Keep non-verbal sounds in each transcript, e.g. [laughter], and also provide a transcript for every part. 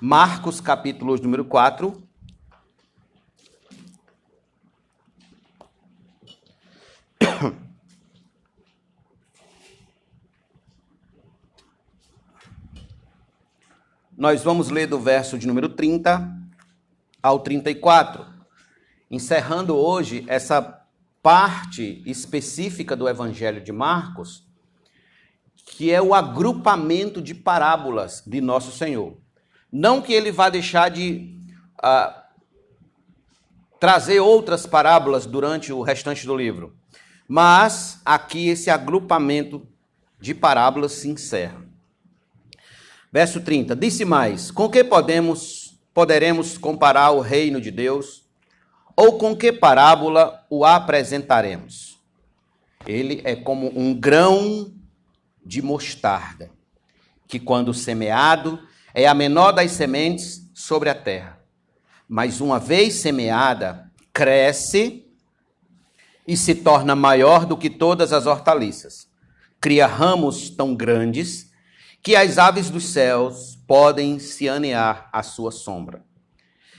Marcos, capítulo número 4. [coughs] Nós vamos ler do verso de número 30 ao 34, encerrando hoje essa parte específica do Evangelho de Marcos, que é o agrupamento de parábolas de Nosso Senhor. Não que ele vá deixar de uh, trazer outras parábolas durante o restante do livro, mas aqui esse agrupamento de parábolas se encerra. Verso 30. Disse mais: Com que podemos poderemos comparar o reino de Deus? Ou com que parábola o apresentaremos? Ele é como um grão de mostarda, que quando semeado é a menor das sementes sobre a terra. Mas uma vez semeada, cresce e se torna maior do que todas as hortaliças. Cria ramos tão grandes que as aves dos céus podem se anear à sua sombra.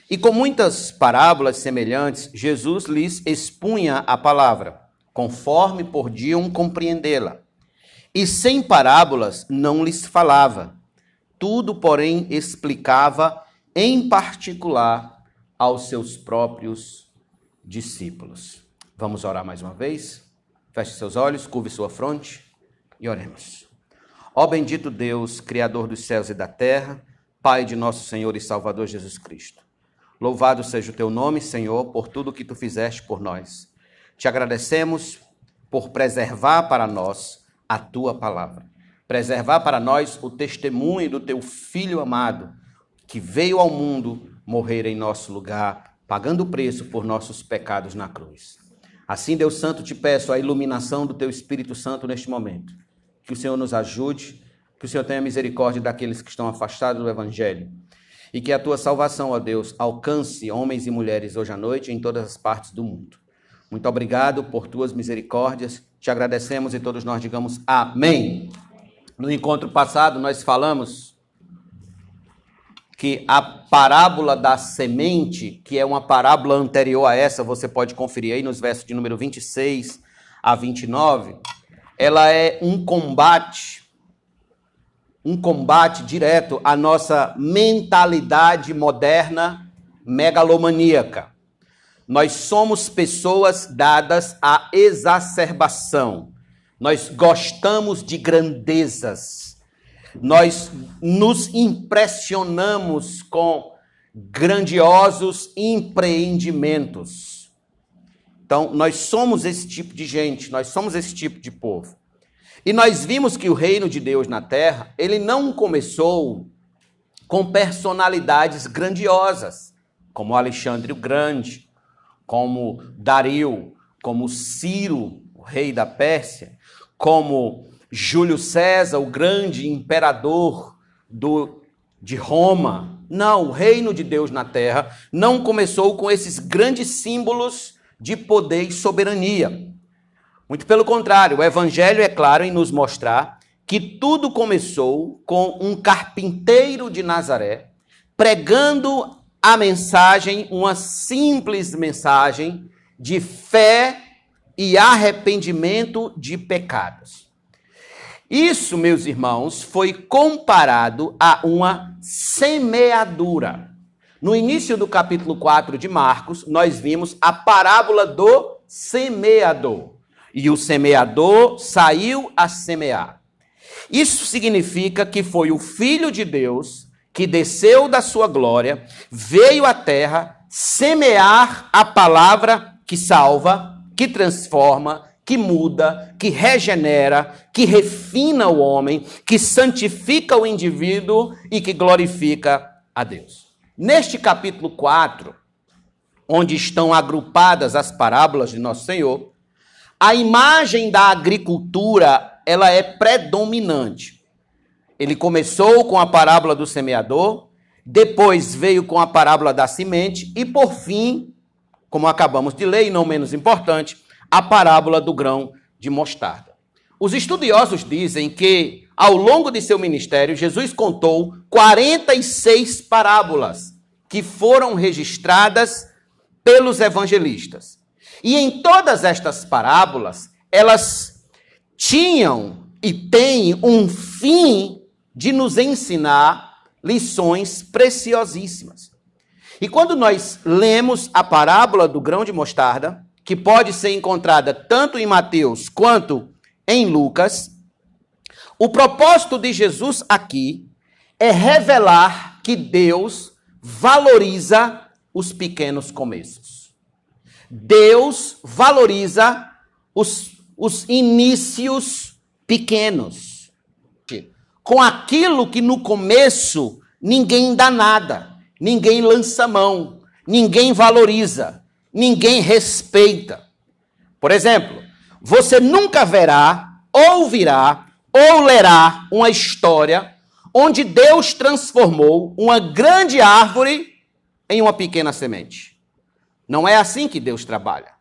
E com muitas parábolas semelhantes, Jesus lhes expunha a palavra, conforme podiam compreendê-la. E sem parábolas não lhes falava. Tudo, porém, explicava em particular aos seus próprios discípulos. Vamos orar mais uma vez? Feche seus olhos, curve sua fronte e oremos. Ó bendito Deus, Criador dos céus e da terra, Pai de nosso Senhor e Salvador Jesus Cristo. Louvado seja o teu nome, Senhor, por tudo que tu fizeste por nós. Te agradecemos por preservar para nós a tua palavra. Preservar para nós o testemunho do teu filho amado, que veio ao mundo morrer em nosso lugar, pagando o preço por nossos pecados na cruz. Assim, Deus Santo, te peço a iluminação do teu Espírito Santo neste momento que o Senhor nos ajude, que o Senhor tenha misericórdia daqueles que estão afastados do Evangelho. E que a tua salvação, ó Deus, alcance homens e mulheres hoje à noite em todas as partes do mundo. Muito obrigado por tuas misericórdias. Te agradecemos e todos nós digamos amém. No encontro passado, nós falamos que a parábola da semente, que é uma parábola anterior a essa, você pode conferir aí nos versos de número 26 a 29 ela é um combate, um combate direto à nossa mentalidade moderna megalomaníaca. Nós somos pessoas dadas à exacerbação. Nós gostamos de grandezas. Nós nos impressionamos com grandiosos empreendimentos. Então, nós somos esse tipo de gente, nós somos esse tipo de povo. E nós vimos que o reino de Deus na terra, ele não começou com personalidades grandiosas, como Alexandre o Grande, como Dario, como Ciro, o rei da Pérsia, como Júlio César, o grande imperador do, de Roma. Não, o reino de Deus na terra não começou com esses grandes símbolos de poder e soberania. Muito pelo contrário, o Evangelho é claro em nos mostrar que tudo começou com um carpinteiro de Nazaré pregando a mensagem, uma simples mensagem de fé e arrependimento de pecados. Isso, meus irmãos, foi comparado a uma semeadura. No início do capítulo 4 de Marcos, nós vimos a parábola do semeador. E o semeador saiu a semear. Isso significa que foi o Filho de Deus que desceu da sua glória, veio à terra semear a palavra que salva, que transforma, que muda, que regenera, que refina o homem, que santifica o indivíduo e que glorifica a Deus. Neste capítulo 4, onde estão agrupadas as parábolas de Nosso Senhor, a imagem da agricultura, ela é predominante. Ele começou com a parábola do semeador, depois veio com a parábola da semente e por fim, como acabamos de ler e não menos importante, a parábola do grão de mostarda. Os estudiosos dizem que ao longo de seu ministério, Jesus contou 46 parábolas que foram registradas pelos evangelistas. E em todas estas parábolas, elas tinham e têm um fim de nos ensinar lições preciosíssimas. E quando nós lemos a parábola do grão de mostarda, que pode ser encontrada tanto em Mateus quanto em Lucas, o propósito de Jesus aqui é revelar que Deus valoriza os pequenos começos. Deus valoriza os, os inícios pequenos. Com aquilo que no começo ninguém dá nada, ninguém lança mão, ninguém valoriza, ninguém respeita. Por exemplo, você nunca verá, ouvirá ou lerá uma história onde Deus transformou uma grande árvore em uma pequena semente. Não é assim que Deus trabalha.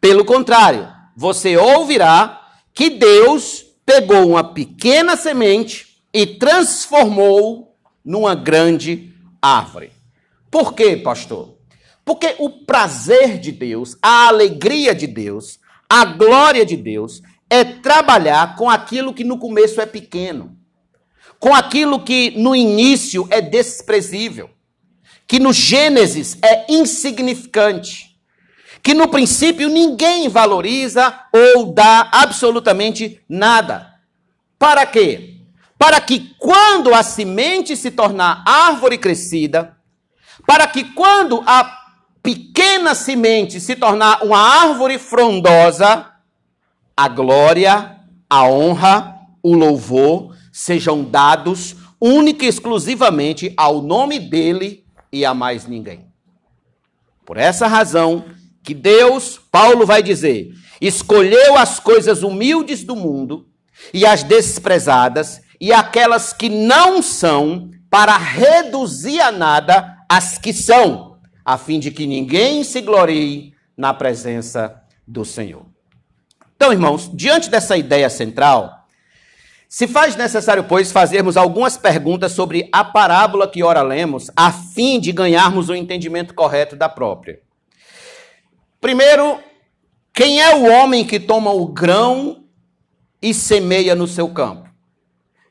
Pelo contrário, você ouvirá que Deus pegou uma pequena semente e transformou numa grande árvore. Por quê, pastor? Porque o prazer de Deus, a alegria de Deus, a glória de Deus é trabalhar com aquilo que no começo é pequeno, com aquilo que no início é desprezível, que no Gênesis é insignificante, que no princípio ninguém valoriza ou dá absolutamente nada. Para quê? Para que quando a semente se tornar árvore crescida, para que quando a pequena semente se tornar uma árvore frondosa, a glória, a honra, o louvor sejam dados única e exclusivamente ao nome dele e a mais ninguém. Por essa razão que Deus, Paulo vai dizer, escolheu as coisas humildes do mundo e as desprezadas e aquelas que não são para reduzir a nada as que são, a fim de que ninguém se glorie na presença do Senhor. Então, irmãos, diante dessa ideia central, se faz necessário, pois, fazermos algumas perguntas sobre a parábola que ora lemos, a fim de ganharmos o entendimento correto da própria. Primeiro, quem é o homem que toma o grão e semeia no seu campo?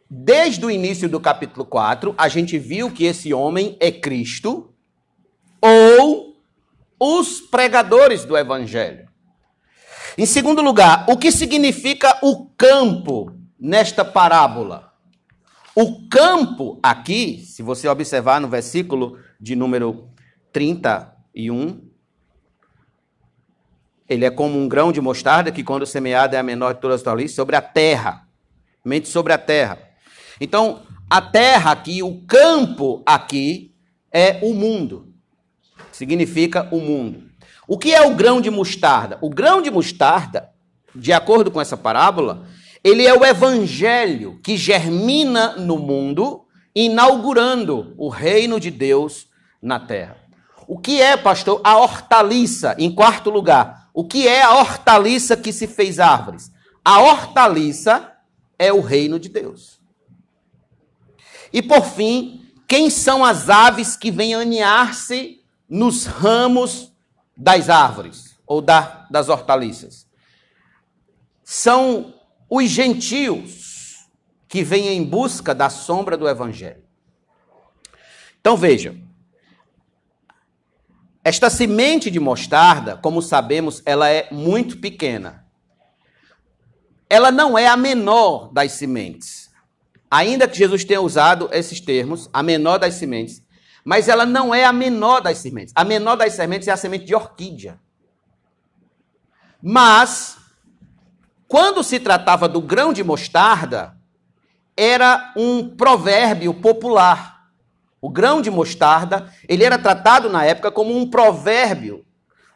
Desde o início do capítulo 4, a gente viu que esse homem é Cristo ou os pregadores do evangelho. Em segundo lugar, o que significa o campo nesta parábola? O campo aqui, se você observar no versículo de número 31, ele é como um grão de mostarda que, quando semeado, é a menor de todas as hortaliças, sobre a terra. Mente sobre a terra. Então, a terra aqui, o campo aqui, é o mundo. Significa o mundo. O que é o grão de mostarda? O grão de mostarda, de acordo com essa parábola, ele é o evangelho que germina no mundo, inaugurando o reino de Deus na terra. O que é, pastor, a hortaliça? Em quarto lugar, o que é a hortaliça que se fez árvores? A hortaliça é o reino de Deus. E por fim, quem são as aves que vêm aninhar-se nos ramos das árvores ou da, das hortaliças. São os gentios que vêm em busca da sombra do evangelho. Então veja, esta semente de mostarda, como sabemos, ela é muito pequena. Ela não é a menor das sementes. Ainda que Jesus tenha usado esses termos, a menor das sementes, mas ela não é a menor das sementes. A menor das sementes é a semente de orquídea. Mas, quando se tratava do grão de mostarda, era um provérbio popular. O grão de mostarda, ele era tratado na época como um provérbio,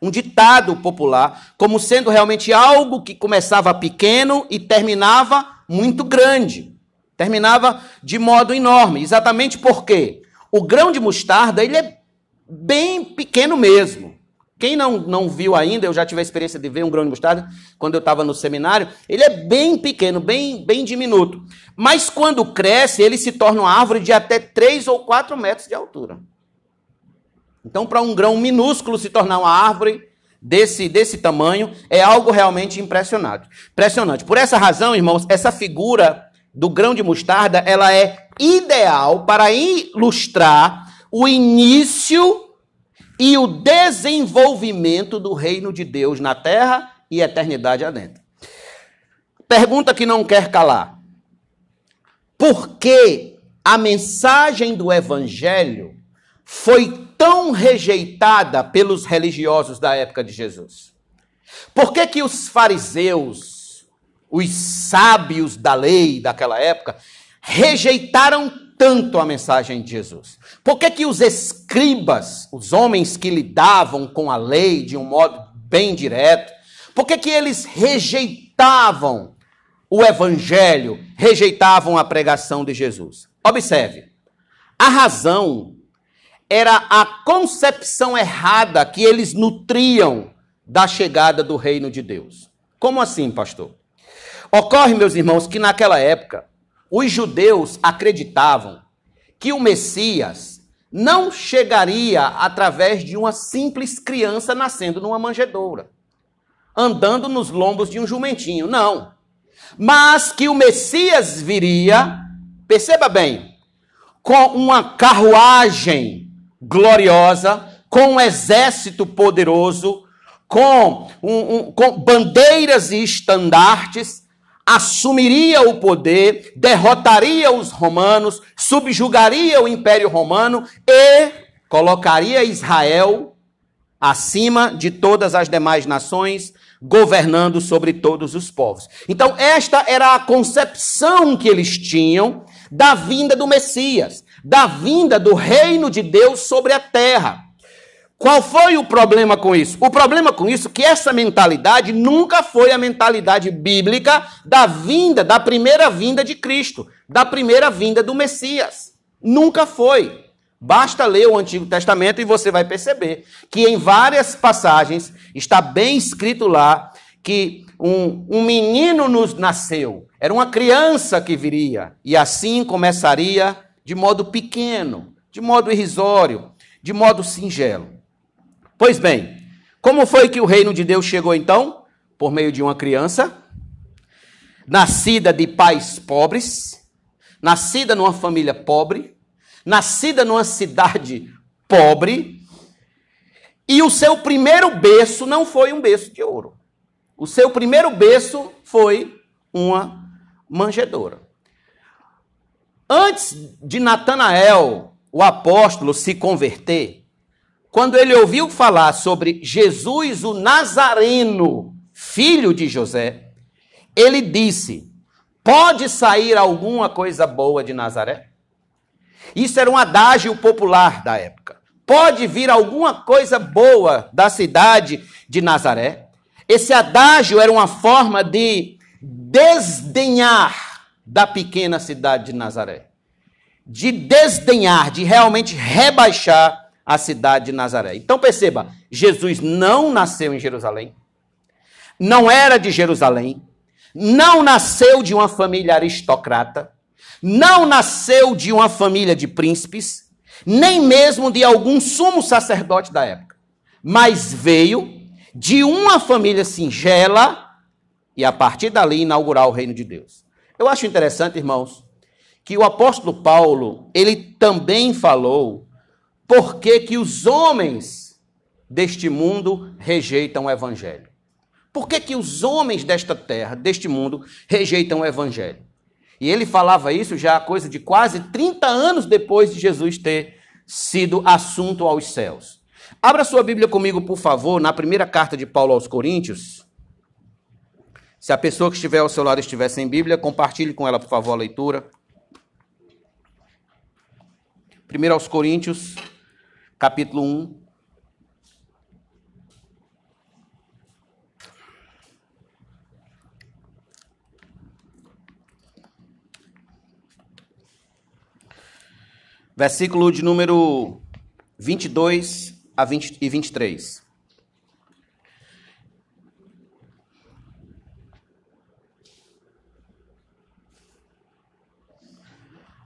um ditado popular, como sendo realmente algo que começava pequeno e terminava muito grande. Terminava de modo enorme. Exatamente por quê? O grão de mostarda, ele é bem pequeno mesmo. Quem não, não viu ainda, eu já tive a experiência de ver um grão de mostarda quando eu estava no seminário. Ele é bem pequeno, bem, bem diminuto. Mas quando cresce, ele se torna uma árvore de até 3 ou 4 metros de altura. Então, para um grão minúsculo se tornar uma árvore desse, desse tamanho, é algo realmente impressionante. impressionante. Por essa razão, irmãos, essa figura do grão de mostarda, ela é ideal para ilustrar o início e o desenvolvimento do reino de Deus na terra e eternidade adentro. Pergunta que não quer calar. Por que a mensagem do evangelho foi tão rejeitada pelos religiosos da época de Jesus? Por que, que os fariseus, os sábios da lei daquela época, rejeitaram tanto a mensagem de Jesus? Por que, que os escribas, os homens que lidavam com a lei de um modo bem direto, por que, que eles rejeitavam o evangelho, rejeitavam a pregação de Jesus? Observe, a razão era a concepção errada que eles nutriam da chegada do reino de Deus. Como assim, pastor? Ocorre, meus irmãos, que naquela época os judeus acreditavam que o Messias não chegaria através de uma simples criança nascendo numa manjedoura, andando nos lombos de um jumentinho. Não. Mas que o Messias viria, perceba bem, com uma carruagem gloriosa, com um exército poderoso, com, um, um, com bandeiras e estandartes, assumiria o poder, derrotaria os romanos, subjugaria o Império Romano e colocaria Israel acima de todas as demais nações, governando sobre todos os povos. Então, esta era a concepção que eles tinham da vinda do Messias, da vinda do reino de Deus sobre a terra. Qual foi o problema com isso? O problema com isso é que essa mentalidade nunca foi a mentalidade bíblica da vinda, da primeira vinda de Cristo, da primeira vinda do Messias. Nunca foi. Basta ler o Antigo Testamento e você vai perceber que em várias passagens está bem escrito lá que um, um menino nos nasceu, era uma criança que viria, e assim começaria de modo pequeno, de modo irrisório, de modo singelo. Pois bem, como foi que o reino de Deus chegou então? Por meio de uma criança, nascida de pais pobres, nascida numa família pobre, nascida numa cidade pobre, e o seu primeiro berço não foi um berço de ouro. O seu primeiro berço foi uma manjedoura. Antes de Natanael, o apóstolo, se converter, quando ele ouviu falar sobre Jesus o Nazareno, filho de José, ele disse: Pode sair alguma coisa boa de Nazaré? Isso era um adágio popular da época. Pode vir alguma coisa boa da cidade de Nazaré? Esse adágio era uma forma de desdenhar da pequena cidade de Nazaré. De desdenhar, de realmente rebaixar a cidade de Nazaré. Então perceba, Jesus não nasceu em Jerusalém, não era de Jerusalém, não nasceu de uma família aristocrata, não nasceu de uma família de príncipes, nem mesmo de algum sumo sacerdote da época, mas veio de uma família singela e a partir dali inaugurar o reino de Deus. Eu acho interessante, irmãos, que o apóstolo Paulo, ele também falou por que, que os homens deste mundo rejeitam o evangelho? Por que, que os homens desta terra, deste mundo, rejeitam o evangelho? E ele falava isso já coisa de quase 30 anos depois de Jesus ter sido assunto aos céus. Abra sua Bíblia comigo, por favor, na primeira carta de Paulo aos Coríntios. Se a pessoa que estiver ao seu lado estiver sem Bíblia, compartilhe com ela, por favor, a leitura. Primeiro aos Coríntios, capítulo 1. Versículo de número 22 a 20 e 23.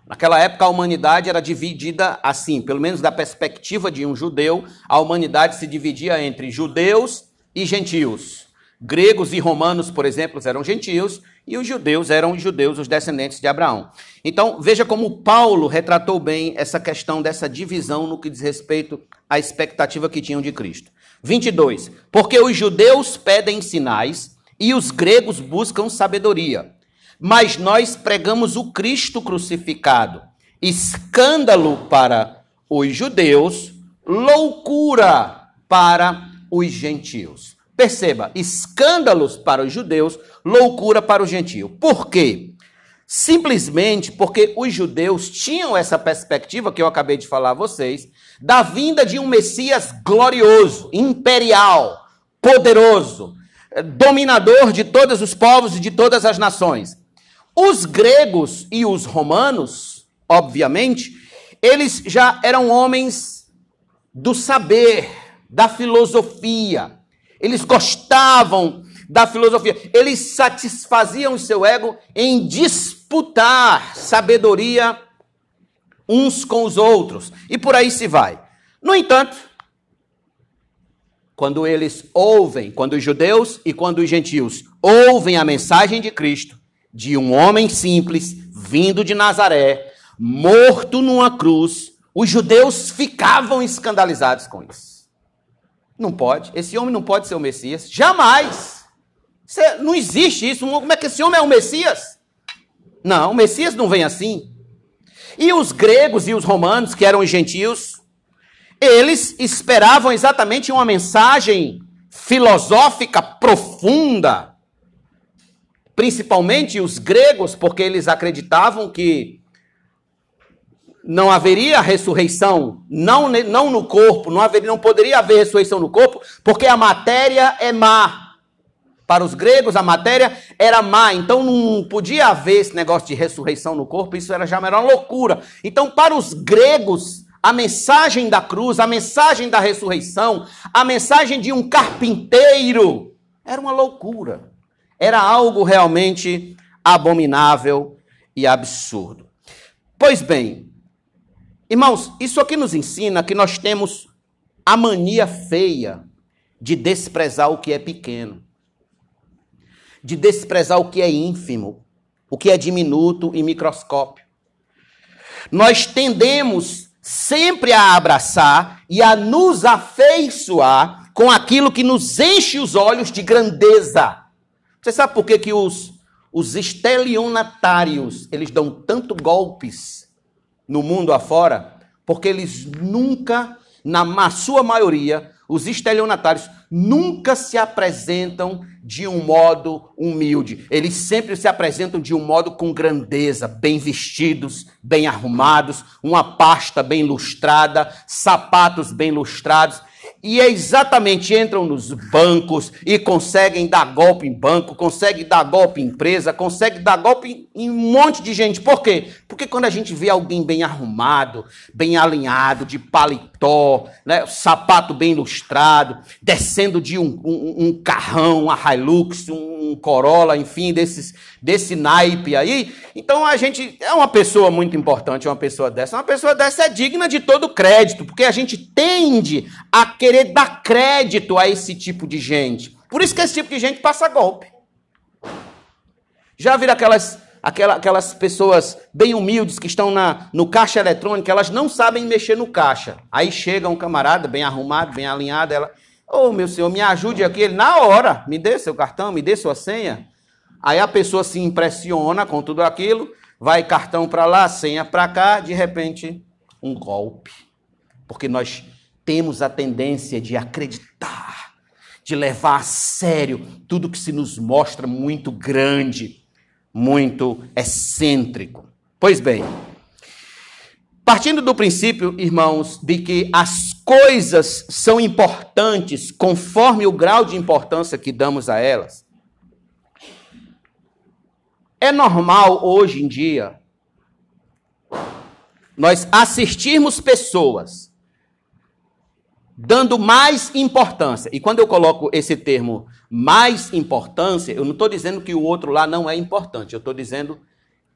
Naquela época a humanidade era dividida assim, pelo menos da perspectiva de um judeu, a humanidade se dividia entre judeus e gentios. Gregos e romanos, por exemplo, eram gentios e os judeus eram judeus, os descendentes de Abraão. Então, veja como Paulo retratou bem essa questão dessa divisão no que diz respeito à expectativa que tinham de Cristo. 22. Porque os judeus pedem sinais e os gregos buscam sabedoria. Mas nós pregamos o Cristo crucificado, escândalo para os judeus, loucura para os gentios. Perceba, escândalos para os judeus, loucura para o gentio. Por quê? Simplesmente porque os judeus tinham essa perspectiva que eu acabei de falar a vocês, da vinda de um Messias glorioso, imperial, poderoso, dominador de todos os povos e de todas as nações. Os gregos e os romanos, obviamente, eles já eram homens do saber, da filosofia. Eles gostavam da filosofia. Eles satisfaziam o seu ego em disputar sabedoria uns com os outros. E por aí se vai. No entanto, quando eles ouvem, quando os judeus e quando os gentios ouvem a mensagem de Cristo, de um homem simples, vindo de Nazaré, morto numa cruz, os judeus ficavam escandalizados com isso. Não pode, esse homem não pode ser o Messias, jamais. Não existe isso. Como é que esse homem é o Messias? Não, o Messias não vem assim. E os gregos e os romanos, que eram os gentios, eles esperavam exatamente uma mensagem filosófica profunda, principalmente os gregos, porque eles acreditavam que não haveria ressurreição, não, não no corpo, não, haveria, não poderia haver ressurreição no corpo, porque a matéria é má. Para os gregos, a matéria era má, então não podia haver esse negócio de ressurreição no corpo, isso era já era uma loucura. Então, para os gregos, a mensagem da cruz, a mensagem da ressurreição, a mensagem de um carpinteiro, era uma loucura. Era algo realmente abominável e absurdo. Pois bem, irmãos, isso aqui nos ensina que nós temos a mania feia de desprezar o que é pequeno, de desprezar o que é ínfimo, o que é diminuto e microscópio. Nós tendemos sempre a abraçar e a nos afeiçoar com aquilo que nos enche os olhos de grandeza você sabe por que, que os, os estelionatários eles dão tanto golpes no mundo afora? Porque eles nunca, na sua maioria, os estelionatários nunca se apresentam de um modo humilde. Eles sempre se apresentam de um modo com grandeza, bem vestidos, bem arrumados, uma pasta bem lustrada, sapatos bem lustrados. E é exatamente entram nos bancos e conseguem dar golpe em banco, conseguem dar golpe em empresa, conseguem dar golpe em um monte de gente. Por quê? Porque quando a gente vê alguém bem arrumado, bem alinhado, de paletó, né, sapato bem ilustrado, descendo de um, um, um carrão, uma Hilux, um Corolla, enfim, desses, desse naipe aí, então a gente é uma pessoa muito importante, uma pessoa dessa. Uma pessoa dessa é digna de todo crédito, porque a gente tende a querer dar crédito a esse tipo de gente. Por isso que esse tipo de gente passa golpe. Já viram aquelas, aquelas, aquelas pessoas bem humildes que estão na, no caixa eletrônico, elas não sabem mexer no caixa. Aí chega um camarada bem arrumado, bem alinhado, ela, ô oh, meu senhor, me ajude aqui. Ele, na hora, me dê seu cartão, me dê sua senha. Aí a pessoa se impressiona com tudo aquilo, vai cartão para lá, senha para cá, de repente, um golpe. Porque nós temos a tendência de acreditar, de levar a sério tudo que se nos mostra muito grande, muito excêntrico. Pois bem, partindo do princípio, irmãos, de que as coisas são importantes conforme o grau de importância que damos a elas, é normal hoje em dia nós assistirmos pessoas dando mais importância. E quando eu coloco esse termo mais importância, eu não estou dizendo que o outro lá não é importante, eu estou dizendo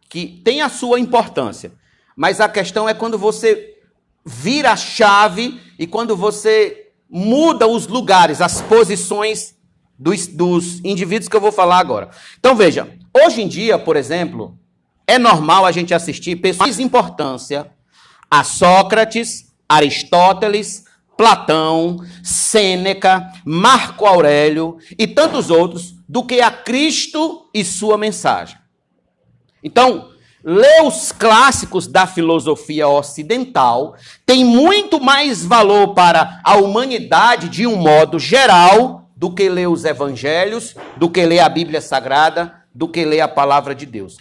que tem a sua importância. Mas a questão é quando você vira a chave e quando você muda os lugares, as posições dos, dos indivíduos que eu vou falar agora. Então veja, hoje em dia, por exemplo, é normal a gente assistir pessoas de importância a Sócrates, Aristóteles, Platão, Sêneca, Marco Aurélio e tantos outros do que a Cristo e sua mensagem. Então, ler os clássicos da filosofia ocidental tem muito mais valor para a humanidade de um modo geral do que ler os evangelhos, do que ler a Bíblia Sagrada, do que ler a palavra de Deus.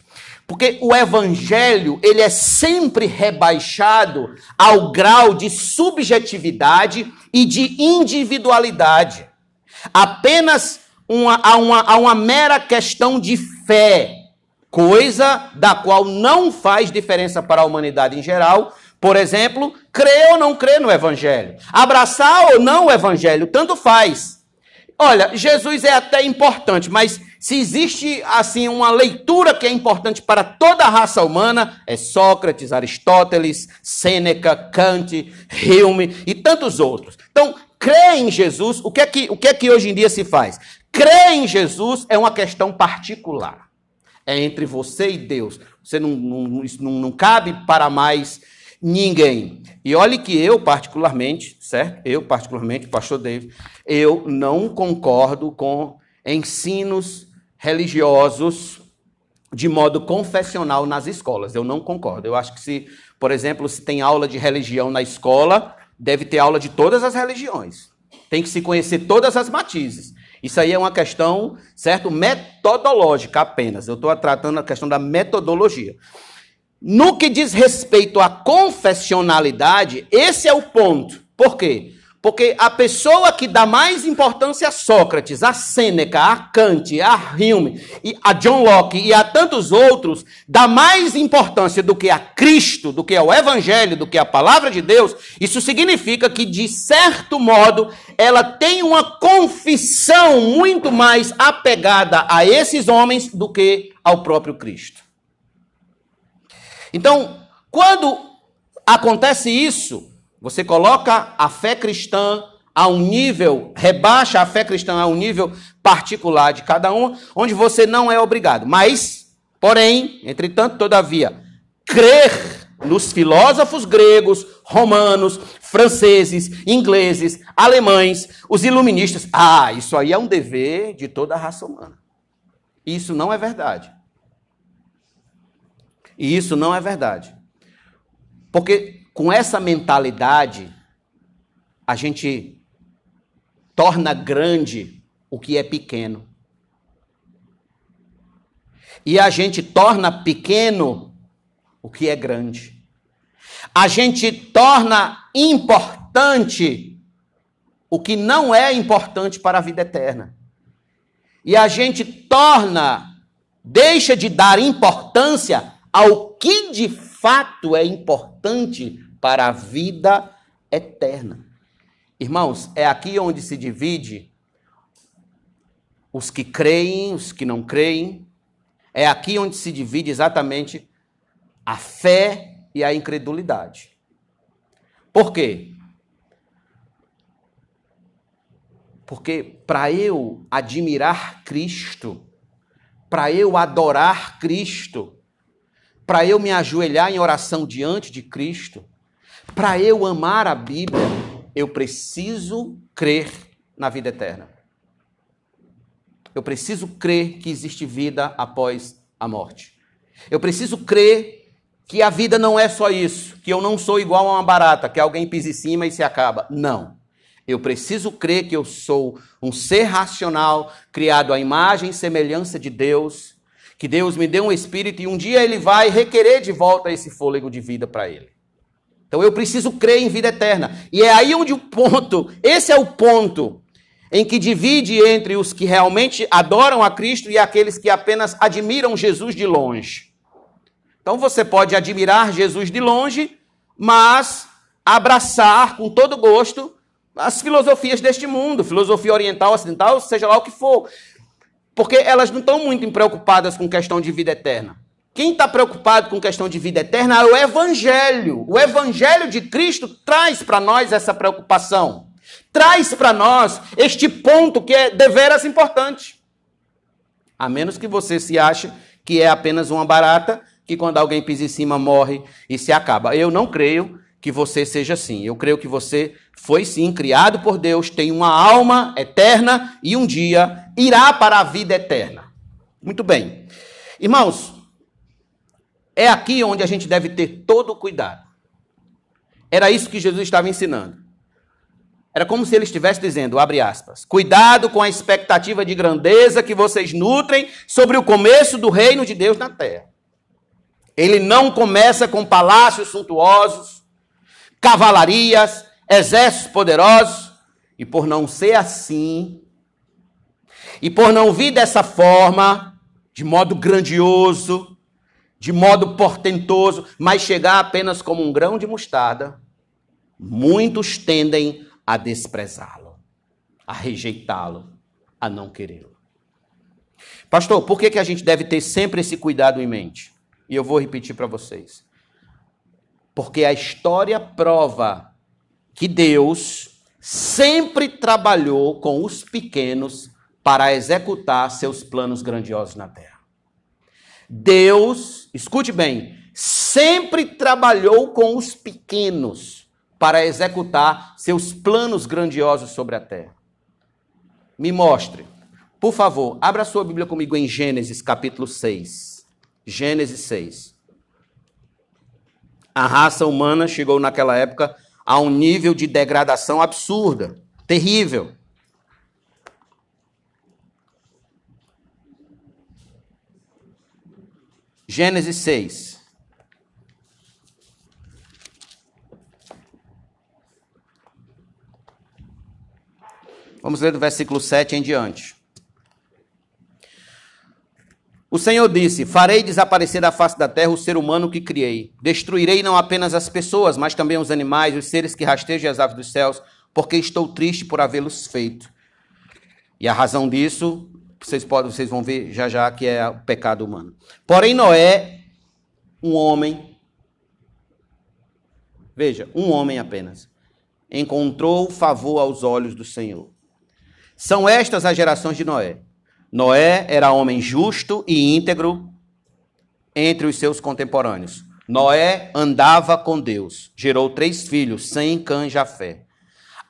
Porque o evangelho, ele é sempre rebaixado ao grau de subjetividade e de individualidade. Apenas uma, a, uma, a uma mera questão de fé, coisa da qual não faz diferença para a humanidade em geral. Por exemplo, crer ou não crer no evangelho. Abraçar ou não o evangelho, tanto faz. Olha, Jesus é até importante, mas se existe assim uma leitura que é importante para toda a raça humana, é Sócrates, Aristóteles, Sêneca, Kant, Hume e tantos outros. Então, crer em Jesus, o que é que, o que, é que hoje em dia se faz? Crer em Jesus é uma questão particular. É entre você e Deus. Você não, não, não, não cabe para mais ninguém. E olhe que eu, particularmente, certo? Eu, particularmente, pastor David, eu não concordo com ensinos religiosos de modo confessional nas escolas. Eu não concordo. Eu acho que se, por exemplo, se tem aula de religião na escola, deve ter aula de todas as religiões. Tem que se conhecer todas as matizes. Isso aí é uma questão, certo, metodológica apenas. Eu estou tratando a questão da metodologia. No que diz respeito à confessionalidade, esse é o ponto. Por quê? Porque a pessoa que dá mais importância a Sócrates, a Sêneca, a Kant, a Hume, a John Locke e a tantos outros, dá mais importância do que a Cristo, do que ao Evangelho, do que a palavra de Deus, isso significa que, de certo modo, ela tem uma confissão muito mais apegada a esses homens do que ao próprio Cristo. Então, quando acontece isso, você coloca a fé cristã a um nível, rebaixa a fé cristã a um nível particular de cada um, onde você não é obrigado. Mas, porém, entretanto, todavia, crer nos filósofos gregos, romanos, franceses, ingleses, alemães, os iluministas, ah, isso aí é um dever de toda a raça humana. Isso não é verdade. E isso não é verdade. Porque com essa mentalidade, a gente torna grande o que é pequeno. E a gente torna pequeno o que é grande. A gente torna importante o que não é importante para a vida eterna. E a gente torna, deixa de dar importância ao que de fato é importante para a vida eterna. Irmãos, é aqui onde se divide os que creem, os que não creem. É aqui onde se divide exatamente a fé e a incredulidade. Por quê? Porque para eu admirar Cristo, para eu adorar Cristo, para eu me ajoelhar em oração diante de Cristo, para eu amar a Bíblia, eu preciso crer na vida eterna. Eu preciso crer que existe vida após a morte. Eu preciso crer que a vida não é só isso, que eu não sou igual a uma barata, que alguém pisa em cima e se acaba. Não. Eu preciso crer que eu sou um ser racional, criado à imagem e semelhança de Deus, que Deus me deu um espírito e um dia ele vai requerer de volta esse fôlego de vida para ele. Então eu preciso crer em vida eterna. E é aí onde o ponto, esse é o ponto em que divide entre os que realmente adoram a Cristo e aqueles que apenas admiram Jesus de longe. Então você pode admirar Jesus de longe, mas abraçar com todo gosto as filosofias deste mundo, filosofia oriental, ocidental, seja lá o que for. Porque elas não estão muito preocupadas com questão de vida eterna Quem está preocupado com questão de vida eterna é o Evangelho. O Evangelho de Cristo traz para nós essa preocupação. Traz para nós este ponto que é deveras importante. A menos que você se ache que é apenas uma barata, que quando alguém pisa em cima morre e se acaba. Eu não creio que você seja assim. Eu creio que você foi sim criado por Deus, tem uma alma eterna e um dia irá para a vida eterna. Muito bem. Irmãos, é aqui onde a gente deve ter todo o cuidado. Era isso que Jesus estava ensinando. Era como se ele estivesse dizendo, abre aspas, cuidado com a expectativa de grandeza que vocês nutrem sobre o começo do reino de Deus na terra. Ele não começa com palácios suntuosos, cavalarias, exércitos poderosos, e por não ser assim, e por não vir dessa forma, de modo grandioso, de modo portentoso, mas chegar apenas como um grão de mostarda, muitos tendem a desprezá-lo, a rejeitá-lo, a não querê-lo. Pastor, por que, que a gente deve ter sempre esse cuidado em mente? E eu vou repetir para vocês. Porque a história prova que Deus sempre trabalhou com os pequenos para executar seus planos grandiosos na terra. Deus, escute bem, sempre trabalhou com os pequenos para executar seus planos grandiosos sobre a terra. Me mostre. Por favor, abra sua Bíblia comigo em Gênesis capítulo 6. Gênesis 6. A raça humana chegou naquela época a um nível de degradação absurda, terrível. Gênesis 6. Vamos ler do versículo 7 em diante. O Senhor disse: Farei desaparecer da face da terra o ser humano que criei. Destruirei não apenas as pessoas, mas também os animais, os seres que rastejam as aves dos céus, porque estou triste por havê-los feito. E a razão disso vocês, podem, vocês vão ver já já que é o pecado humano. Porém, Noé, um homem, veja, um homem apenas, encontrou favor aos olhos do Senhor. São estas as gerações de Noé. Noé era homem justo e íntegro entre os seus contemporâneos. Noé andava com Deus, gerou três filhos, Sem, Cã Jafé.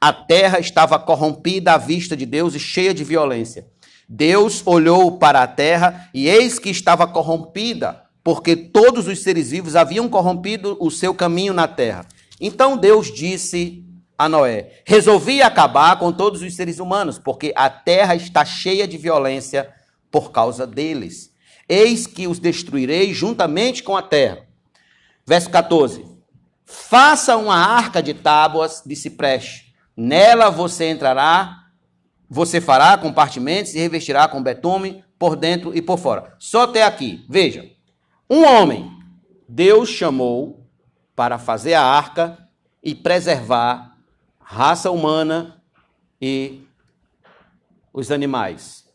A terra estava corrompida à vista de Deus e cheia de violência. Deus olhou para a terra e eis que estava corrompida, porque todos os seres vivos haviam corrompido o seu caminho na terra. Então Deus disse a Noé: Resolvi acabar com todos os seres humanos, porque a terra está cheia de violência por causa deles. Eis que os destruirei juntamente com a terra. Verso 14: Faça uma arca de tábuas de cipreste. Nela você entrará você fará compartimentos e revestirá com betume por dentro e por fora. Só até aqui. Veja. Um homem Deus chamou para fazer a arca e preservar raça humana e os animais.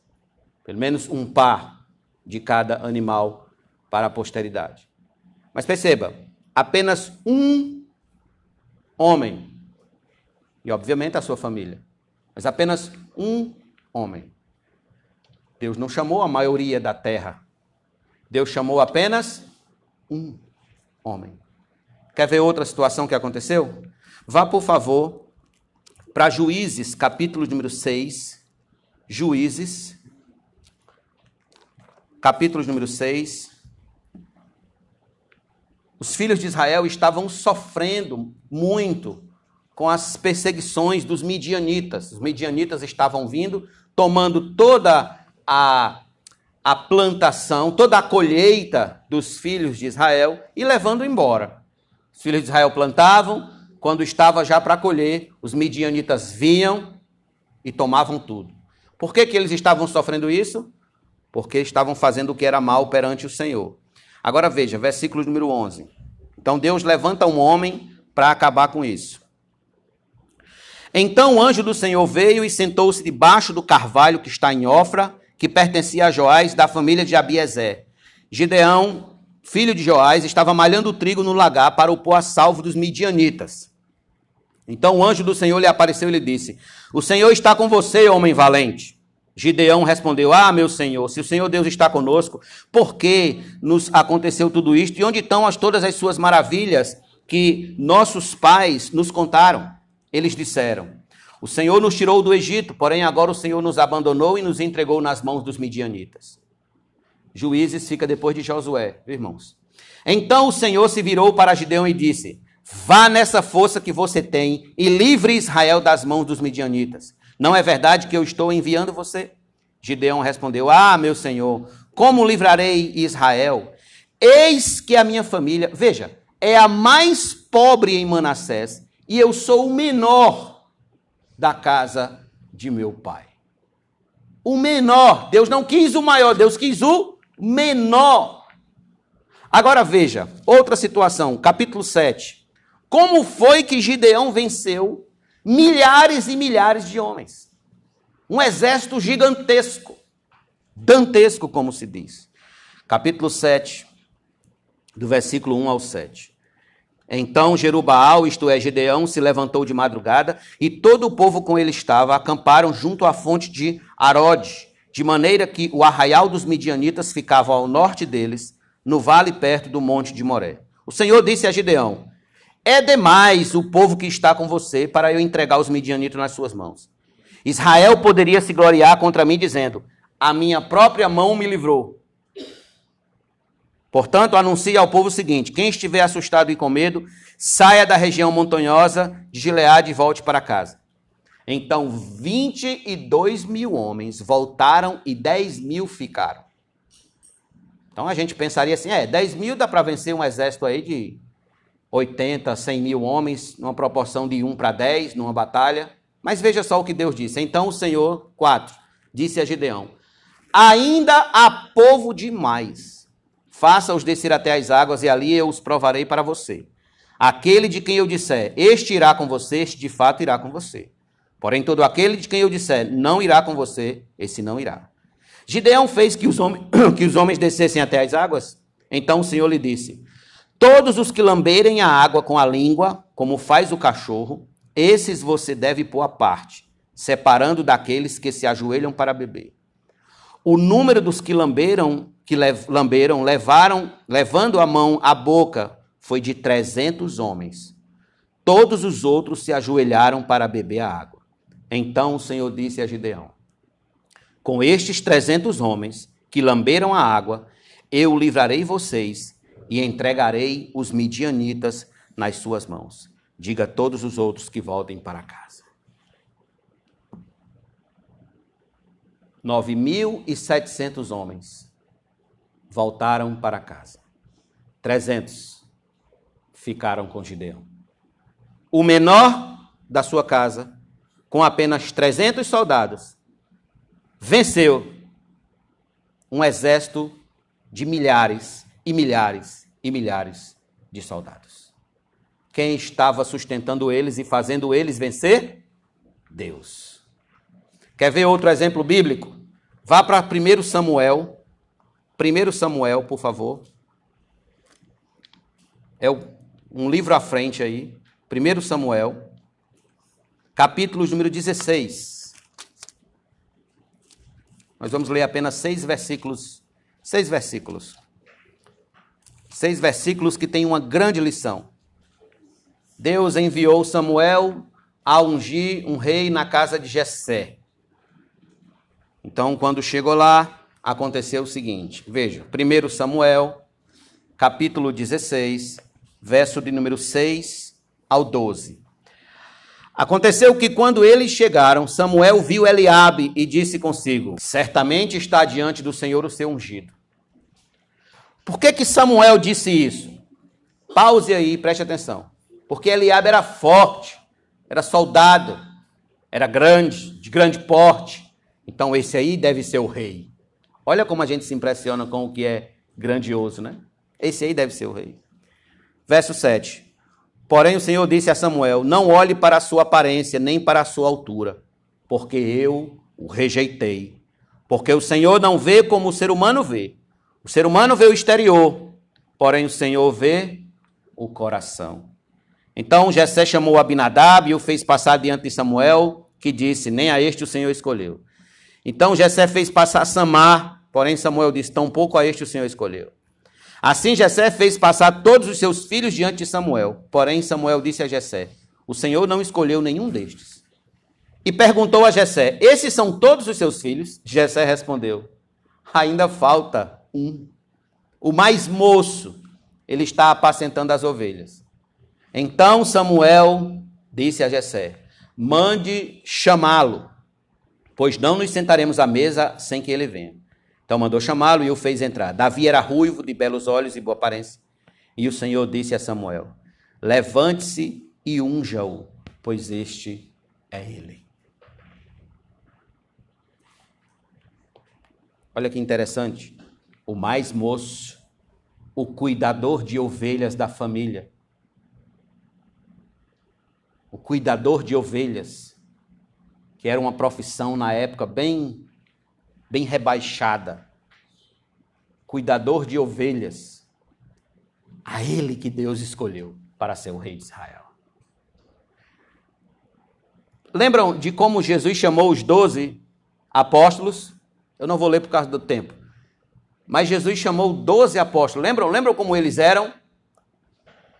Pelo menos um par de cada animal para a posteridade. Mas perceba, apenas um homem, e obviamente a sua família, mas apenas um homem. Deus não chamou a maioria da terra. Deus chamou apenas um homem. Quer ver outra situação que aconteceu? Vá, por favor, para Juízes, capítulo número 6. Juízes, capítulo número 6. Os filhos de Israel estavam sofrendo muito com as perseguições dos midianitas. Os midianitas estavam vindo, tomando toda a, a plantação, toda a colheita dos filhos de Israel e levando embora. Os filhos de Israel plantavam, quando estava já para colher, os midianitas vinham e tomavam tudo. Por que, que eles estavam sofrendo isso? Porque estavam fazendo o que era mal perante o Senhor. Agora veja, versículo número 11. Então Deus levanta um homem para acabar com isso. Então o anjo do Senhor veio e sentou-se debaixo do carvalho que está em Ofra, que pertencia a Joás, da família de Abiezer. Gideão filho de Joás, estava malhando trigo no lagar para o pôr a salvo dos midianitas. Então o anjo do Senhor lhe apareceu e lhe disse: O Senhor está com você, homem valente. Gideão respondeu: Ah, meu Senhor, se o Senhor Deus está conosco, por que nos aconteceu tudo isto? E onde estão as, todas as suas maravilhas que nossos pais nos contaram? Eles disseram: O Senhor nos tirou do Egito, porém agora o Senhor nos abandonou e nos entregou nas mãos dos midianitas. Juízes fica depois de Josué, irmãos. Então o Senhor se virou para Gideão e disse: Vá nessa força que você tem e livre Israel das mãos dos midianitas. Não é verdade que eu estou enviando você? Gideão respondeu: Ah, meu senhor, como livrarei Israel? Eis que a minha família, veja, é a mais pobre em Manassés e eu sou o menor da casa de meu pai. O menor, Deus não quis o maior, Deus quis o menor. Agora veja, outra situação, capítulo 7. Como foi que Gideão venceu milhares e milhares de homens? Um exército gigantesco, dantesco, como se diz. Capítulo 7, do versículo 1 ao 7. Então Jerubaal, isto é, Gideão, se levantou de madrugada e todo o povo com ele estava, acamparam junto à fonte de Arode, de maneira que o arraial dos midianitas ficava ao norte deles, no vale perto do monte de Moré. O Senhor disse a Gideão: É demais o povo que está com você para eu entregar os midianitas nas suas mãos. Israel poderia se gloriar contra mim, dizendo: A minha própria mão me livrou. Portanto, anuncie ao povo o seguinte: quem estiver assustado e com medo, saia da região montanhosa de Gileade e volte para casa. Então, 22 mil homens voltaram e 10 mil ficaram. Então a gente pensaria assim: é, 10 mil dá para vencer um exército aí de 80, 100 mil homens, numa proporção de 1 para 10, numa batalha. Mas veja só o que Deus disse. Então o Senhor, 4, disse a Gideão: Ainda há povo demais Faça-os descer até as águas, e ali eu os provarei para você. Aquele de quem eu disser, este irá com você, este de fato irá com você. Porém, todo aquele de quem eu disser, não irá com você, esse não irá. Gideão fez que os, homens, [clears throat] que os homens descessem até as águas. Então o Senhor lhe disse: Todos os que lamberem a água com a língua, como faz o cachorro, esses você deve pôr à parte, separando daqueles que se ajoelham para beber. O número dos que lamberam que lamberam, levaram, levando a mão à boca, foi de trezentos homens. Todos os outros se ajoelharam para beber a água. Então o Senhor disse a Gideão: Com estes trezentos homens que lamberam a água, eu livrarei vocês e entregarei os midianitas nas suas mãos. Diga a todos os outros que voltem para casa. 9.700 homens voltaram para casa. 300 ficaram com Gideão. O menor da sua casa, com apenas 300 soldados, venceu um exército de milhares e milhares e milhares de soldados. Quem estava sustentando eles e fazendo eles vencer? Deus. Quer ver outro exemplo bíblico? Vá para 1 Samuel, 1 Samuel, por favor. É um livro à frente aí. 1 Samuel, capítulo número 16. Nós vamos ler apenas seis versículos. Seis versículos. Seis versículos que têm uma grande lição. Deus enviou Samuel a ungir um rei na casa de Jessé. Então, quando chegou lá, aconteceu o seguinte. Veja, 1 Samuel, capítulo 16, verso de número 6 ao 12. Aconteceu que quando eles chegaram, Samuel viu Eliabe e disse consigo: Certamente está diante do Senhor o seu ungido. Por que que Samuel disse isso? Pause aí, preste atenção. Porque Eliabe era forte, era soldado, era grande, de grande porte. Então esse aí deve ser o rei. Olha como a gente se impressiona com o que é grandioso, né? Esse aí deve ser o rei. Verso 7. Porém, o Senhor disse a Samuel: Não olhe para a sua aparência, nem para a sua altura, porque eu o rejeitei. Porque o Senhor não vê como o ser humano vê. O ser humano vê o exterior, porém o Senhor vê o coração. Então Jessé chamou Abinadab e o fez passar diante de Samuel, que disse: Nem a este o Senhor escolheu. Então Jessé fez passar Samar, porém Samuel disse: Tampouco a este o Senhor escolheu. Assim Jessé fez passar todos os seus filhos diante de Samuel. Porém Samuel disse a Jessé: O Senhor não escolheu nenhum destes. E perguntou a Jessé: Esses são todos os seus filhos? Jessé respondeu: Ainda falta um. O mais moço, ele está apacentando as ovelhas. Então Samuel disse a Jessé: Mande chamá-lo, pois não nos sentaremos à mesa sem que ele venha. Então mandou chamá-lo e o fez entrar. Davi era ruivo, de belos olhos e boa aparência. E o Senhor disse a Samuel: Levante-se e unja-o, pois este é ele. Olha que interessante. O mais moço, o cuidador de ovelhas da família, o cuidador de ovelhas, que era uma profissão na época bem bem rebaixada. Cuidador de ovelhas. A ele que Deus escolheu para ser o rei de Israel. Lembram de como Jesus chamou os doze apóstolos? Eu não vou ler por causa do tempo. Mas Jesus chamou doze apóstolos. Lembram? Lembram como eles eram?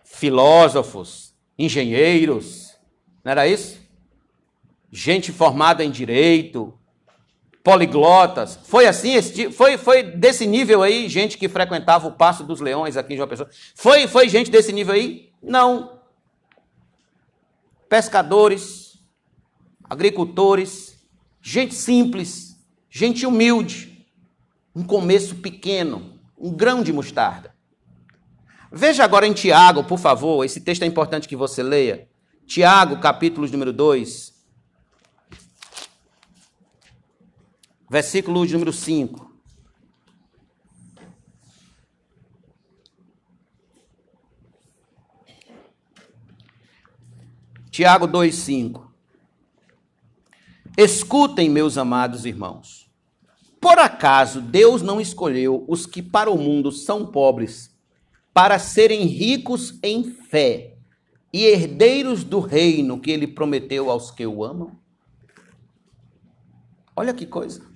Filósofos, engenheiros, não era isso? Gente formada em direito, poliglotas. Foi assim, foi, foi desse nível aí, gente que frequentava o Passo dos Leões aqui em João Pessoa. Foi, foi gente desse nível aí? Não. Pescadores, agricultores, gente simples, gente humilde, um começo pequeno, um grão de mostarda. Veja agora em Tiago, por favor, esse texto é importante que você leia. Tiago, capítulo número 2, versículo número 5. Tiago 2,5. Escutem, meus amados irmãos. Por acaso Deus não escolheu os que para o mundo são pobres, para serem ricos em fé e herdeiros do reino que ele prometeu aos que o amam? Olha que coisa.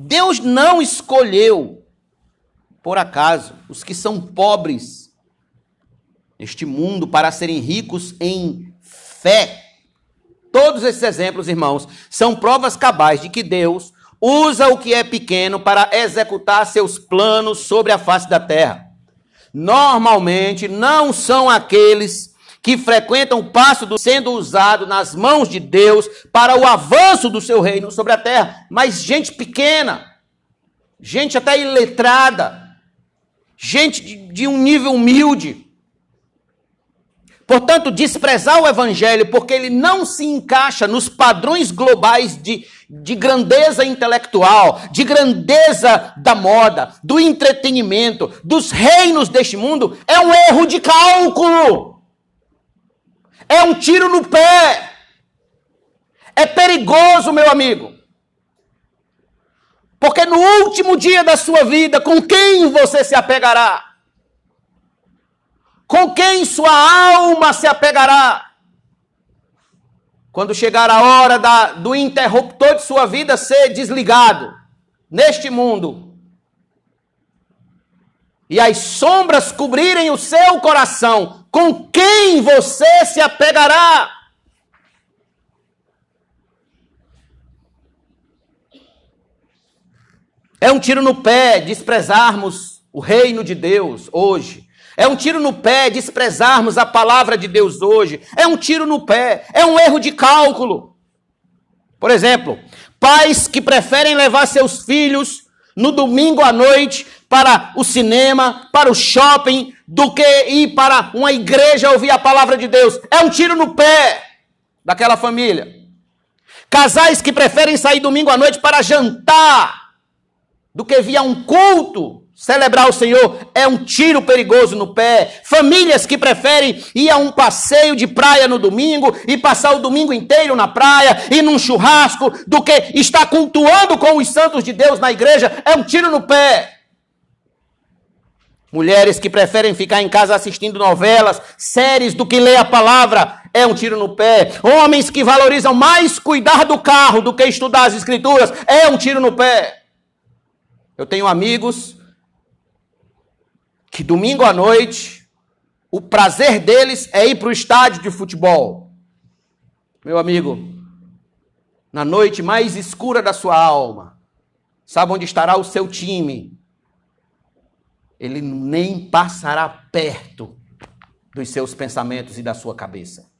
Deus não escolheu, por acaso, os que são pobres neste mundo para serem ricos em fé. Todos esses exemplos, irmãos, são provas cabais de que Deus usa o que é pequeno para executar seus planos sobre a face da terra. Normalmente não são aqueles que frequentam o passo do sendo usado nas mãos de Deus para o avanço do seu reino sobre a terra, mas gente pequena, gente até iletrada, gente de, de um nível humilde. Portanto, desprezar o evangelho porque ele não se encaixa nos padrões globais de, de grandeza intelectual, de grandeza da moda, do entretenimento, dos reinos deste mundo, é um erro de cálculo. É um tiro no pé. É perigoso, meu amigo. Porque no último dia da sua vida, com quem você se apegará? Com quem sua alma se apegará? Quando chegar a hora da, do interruptor de sua vida ser desligado neste mundo, e as sombras cobrirem o seu coração, com quem você se apegará? É um tiro no pé desprezarmos o reino de Deus hoje. É um tiro no pé desprezarmos a palavra de Deus hoje. É um tiro no pé. É um erro de cálculo. Por exemplo, pais que preferem levar seus filhos no domingo à noite para o cinema, para o shopping, do que ir para uma igreja ouvir a palavra de Deus. É um tiro no pé daquela família. Casais que preferem sair domingo à noite para jantar do que vir a um culto celebrar o Senhor é um tiro perigoso no pé. Famílias que preferem ir a um passeio de praia no domingo e passar o domingo inteiro na praia e num churrasco do que estar cultuando com os santos de Deus na igreja é um tiro no pé. Mulheres que preferem ficar em casa assistindo novelas, séries, do que ler a palavra, é um tiro no pé. Homens que valorizam mais cuidar do carro do que estudar as escrituras, é um tiro no pé. Eu tenho amigos que domingo à noite, o prazer deles é ir para o estádio de futebol. Meu amigo, na noite mais escura da sua alma, sabe onde estará o seu time? Ele nem passará perto dos seus pensamentos e da sua cabeça.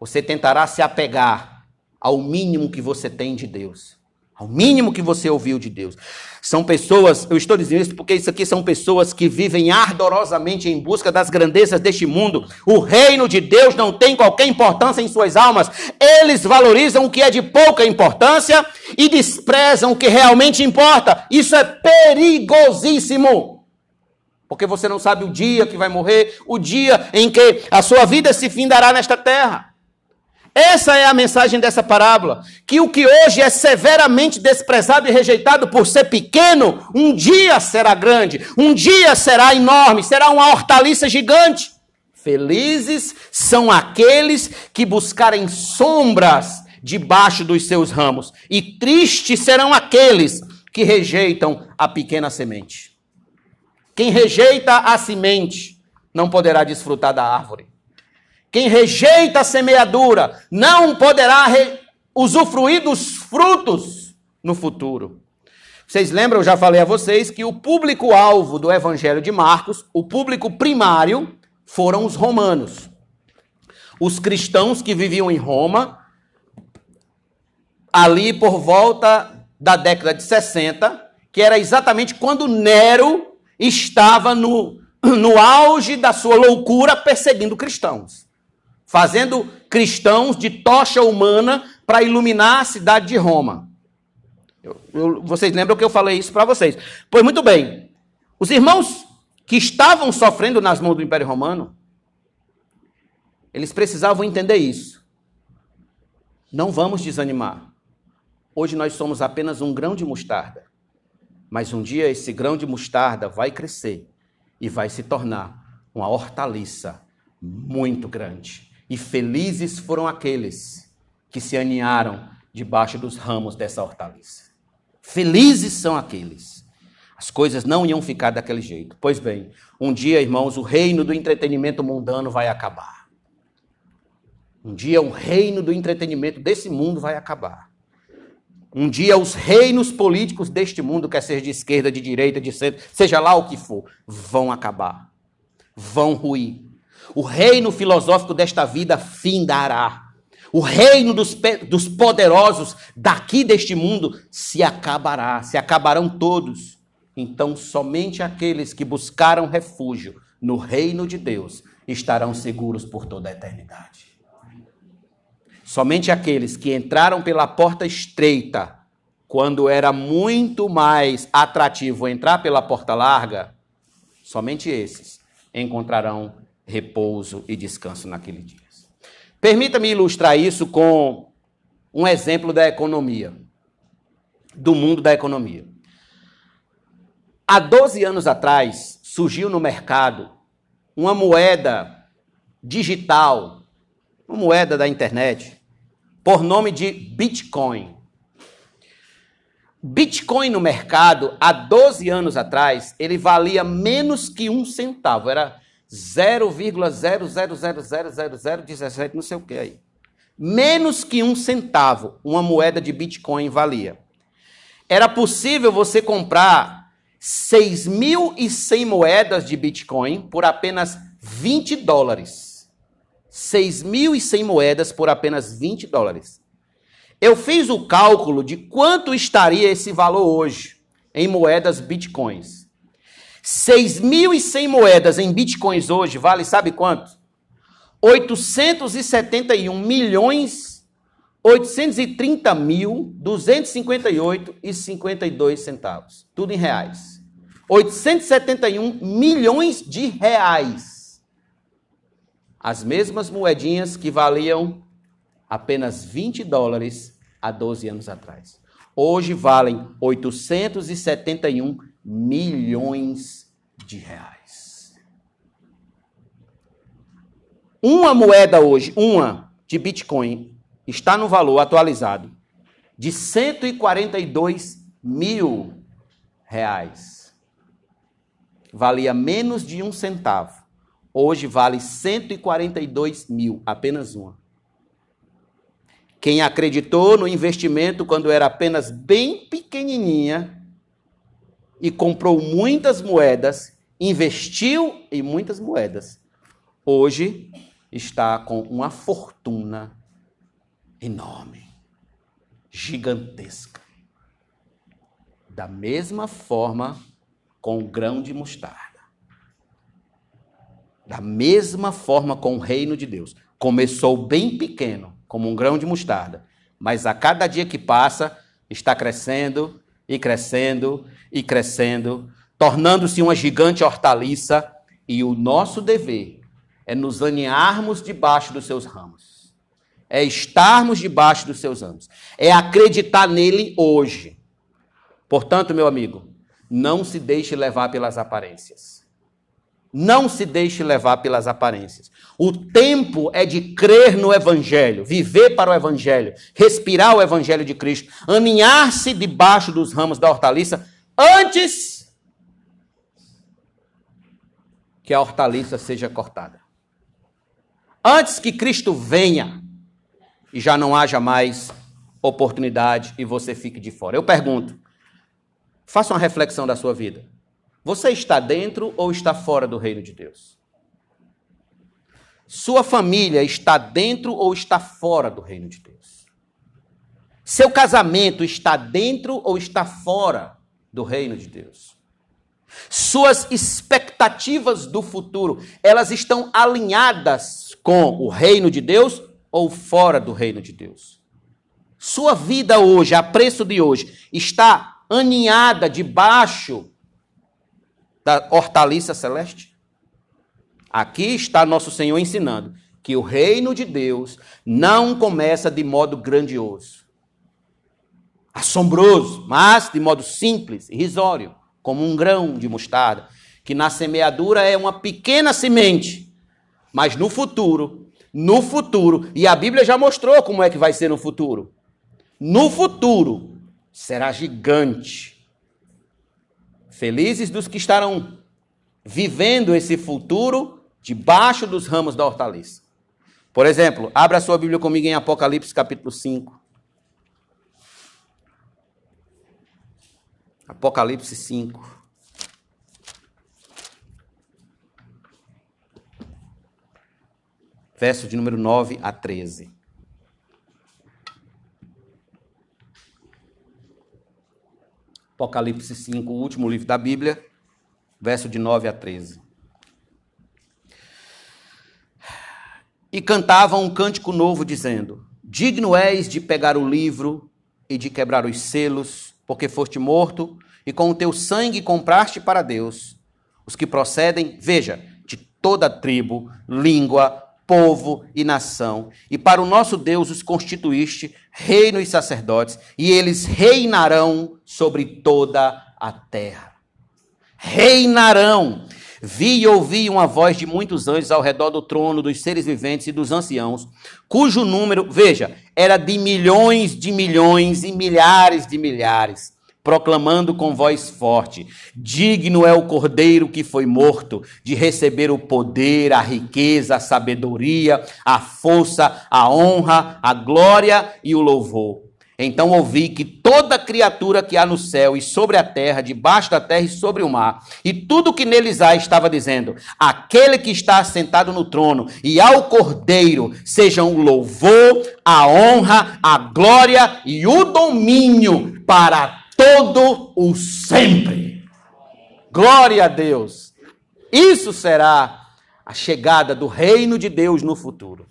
Você tentará se apegar ao mínimo que você tem de Deus, ao mínimo que você ouviu de Deus. São pessoas, eu estou dizendo isso porque isso aqui são pessoas que vivem ardorosamente em busca das grandezas deste mundo. O reino de Deus não tem qualquer importância em suas almas. Eles valorizam o que é de pouca importância e desprezam o que realmente importa. Isso é perigosíssimo. Porque você não sabe o dia que vai morrer, o dia em que a sua vida se findará nesta terra. Essa é a mensagem dessa parábola. Que o que hoje é severamente desprezado e rejeitado por ser pequeno, um dia será grande, um dia será enorme, será uma hortaliça gigante. Felizes são aqueles que buscarem sombras debaixo dos seus ramos, e tristes serão aqueles que rejeitam a pequena semente. Quem rejeita a semente não poderá desfrutar da árvore. Quem rejeita a semeadura não poderá usufruir dos frutos no futuro. Vocês lembram, eu já falei a vocês, que o público-alvo do Evangelho de Marcos, o público primário, foram os romanos. Os cristãos que viviam em Roma, ali por volta da década de 60, que era exatamente quando Nero estava no, no auge da sua loucura perseguindo cristãos fazendo cristãos de tocha humana para iluminar a cidade de Roma. Eu, eu, vocês lembram que eu falei isso para vocês? Pois muito bem, os irmãos que estavam sofrendo nas mãos do Império Romano, eles precisavam entender isso. Não vamos desanimar. Hoje nós somos apenas um grão de mostarda. Mas um dia esse grão de mostarda vai crescer e vai se tornar uma hortaliça muito grande. E felizes foram aqueles que se aninharam debaixo dos ramos dessa hortaliça. Felizes são aqueles. As coisas não iam ficar daquele jeito. Pois bem, um dia, irmãos, o reino do entretenimento mundano vai acabar. Um dia o reino do entretenimento desse mundo vai acabar. Um dia os reinos políticos deste mundo, quer ser de esquerda, de direita, de centro, seja lá o que for, vão acabar. Vão ruir. O reino filosófico desta vida findará. O reino dos, dos poderosos daqui deste mundo se acabará, se acabarão todos. Então, somente aqueles que buscaram refúgio no reino de Deus estarão seguros por toda a eternidade. Somente aqueles que entraram pela porta estreita, quando era muito mais atrativo entrar pela porta larga, somente esses encontrarão repouso e descanso naquele dia. Permita-me ilustrar isso com um exemplo da economia, do mundo da economia. Há 12 anos atrás, surgiu no mercado uma moeda digital, uma moeda da internet, por nome de Bitcoin. Bitcoin no mercado, há 12 anos atrás, ele valia menos que um centavo. Era 0,0000017, não sei o que aí. Menos que um centavo uma moeda de Bitcoin valia. Era possível você comprar 6.100 moedas de Bitcoin por apenas 20 dólares. 6.100 moedas por apenas 20 dólares. Eu fiz o cálculo de quanto estaria esse valor hoje em moedas Bitcoins. 6.100 moedas em bitcoins hoje vale sabe quanto? 871 milhões 830 mil 258 e 52 centavos. Tudo em reais. 871 milhões de reais. As mesmas moedinhas que valiam apenas 20 dólares há 12 anos atrás. Hoje valem 871 milhões de reais. Uma moeda hoje, uma de Bitcoin, está no valor atualizado de 142 mil reais. Valia menos de um centavo. Hoje vale 142 mil, apenas uma. Quem acreditou no investimento quando era apenas bem pequenininha e comprou muitas moedas, investiu em muitas moedas, hoje está com uma fortuna enorme, gigantesca. Da mesma forma com o grão de mostarda. Da mesma forma com o reino de Deus. Começou bem pequeno, como um grão de mostarda, mas a cada dia que passa está crescendo e crescendo e crescendo, tornando-se uma gigante hortaliça, e o nosso dever é nos aninharmos debaixo dos seus ramos. É estarmos debaixo dos seus ramos. É acreditar nele hoje. Portanto, meu amigo, não se deixe levar pelas aparências. Não se deixe levar pelas aparências. O tempo é de crer no Evangelho, viver para o Evangelho, respirar o Evangelho de Cristo, aninhar-se debaixo dos ramos da hortaliça antes que a hortaliça seja cortada. Antes que Cristo venha e já não haja mais oportunidade e você fique de fora. Eu pergunto, faça uma reflexão da sua vida. Você está dentro ou está fora do reino de Deus? Sua família está dentro ou está fora do reino de Deus? Seu casamento está dentro ou está fora do reino de Deus? Suas expectativas do futuro, elas estão alinhadas com o reino de Deus ou fora do reino de Deus? Sua vida hoje, a preço de hoje, está aninhada debaixo da hortaliça celeste? Aqui está nosso Senhor ensinando que o reino de Deus não começa de modo grandioso, assombroso, mas de modo simples, irrisório, como um grão de mostarda, que na semeadura é uma pequena semente, mas no futuro, no futuro, e a Bíblia já mostrou como é que vai ser no futuro. No futuro será gigante Felizes dos que estarão vivendo esse futuro debaixo dos ramos da hortaliça. Por exemplo, abra sua Bíblia comigo em Apocalipse capítulo 5. Apocalipse 5. Verso de número 9 a 13. Apocalipse 5, o último livro da Bíblia, verso de 9 a 13. E cantavam um cântico novo, dizendo: Digno és de pegar o livro e de quebrar os selos, porque foste morto, e com o teu sangue compraste para Deus os que procedem, veja, de toda tribo, língua, povo e nação. E para o nosso Deus os constituíste reino e sacerdotes, e eles reinarão sobre toda a terra. Reinarão. Vi e ouvi uma voz de muitos anjos ao redor do trono dos seres viventes e dos anciãos, cujo número, veja, era de milhões de milhões e milhares de milhares proclamando com voz forte: Digno é o cordeiro que foi morto de receber o poder, a riqueza, a sabedoria, a força, a honra, a glória e o louvor. Então ouvi que toda criatura que há no céu e sobre a terra, debaixo da terra e sobre o mar, e tudo que neles há, estava dizendo: Aquele que está sentado no trono e ao Cordeiro sejam o louvor, a honra, a glória e o domínio para todo o sempre. Glória a Deus. Isso será a chegada do reino de Deus no futuro.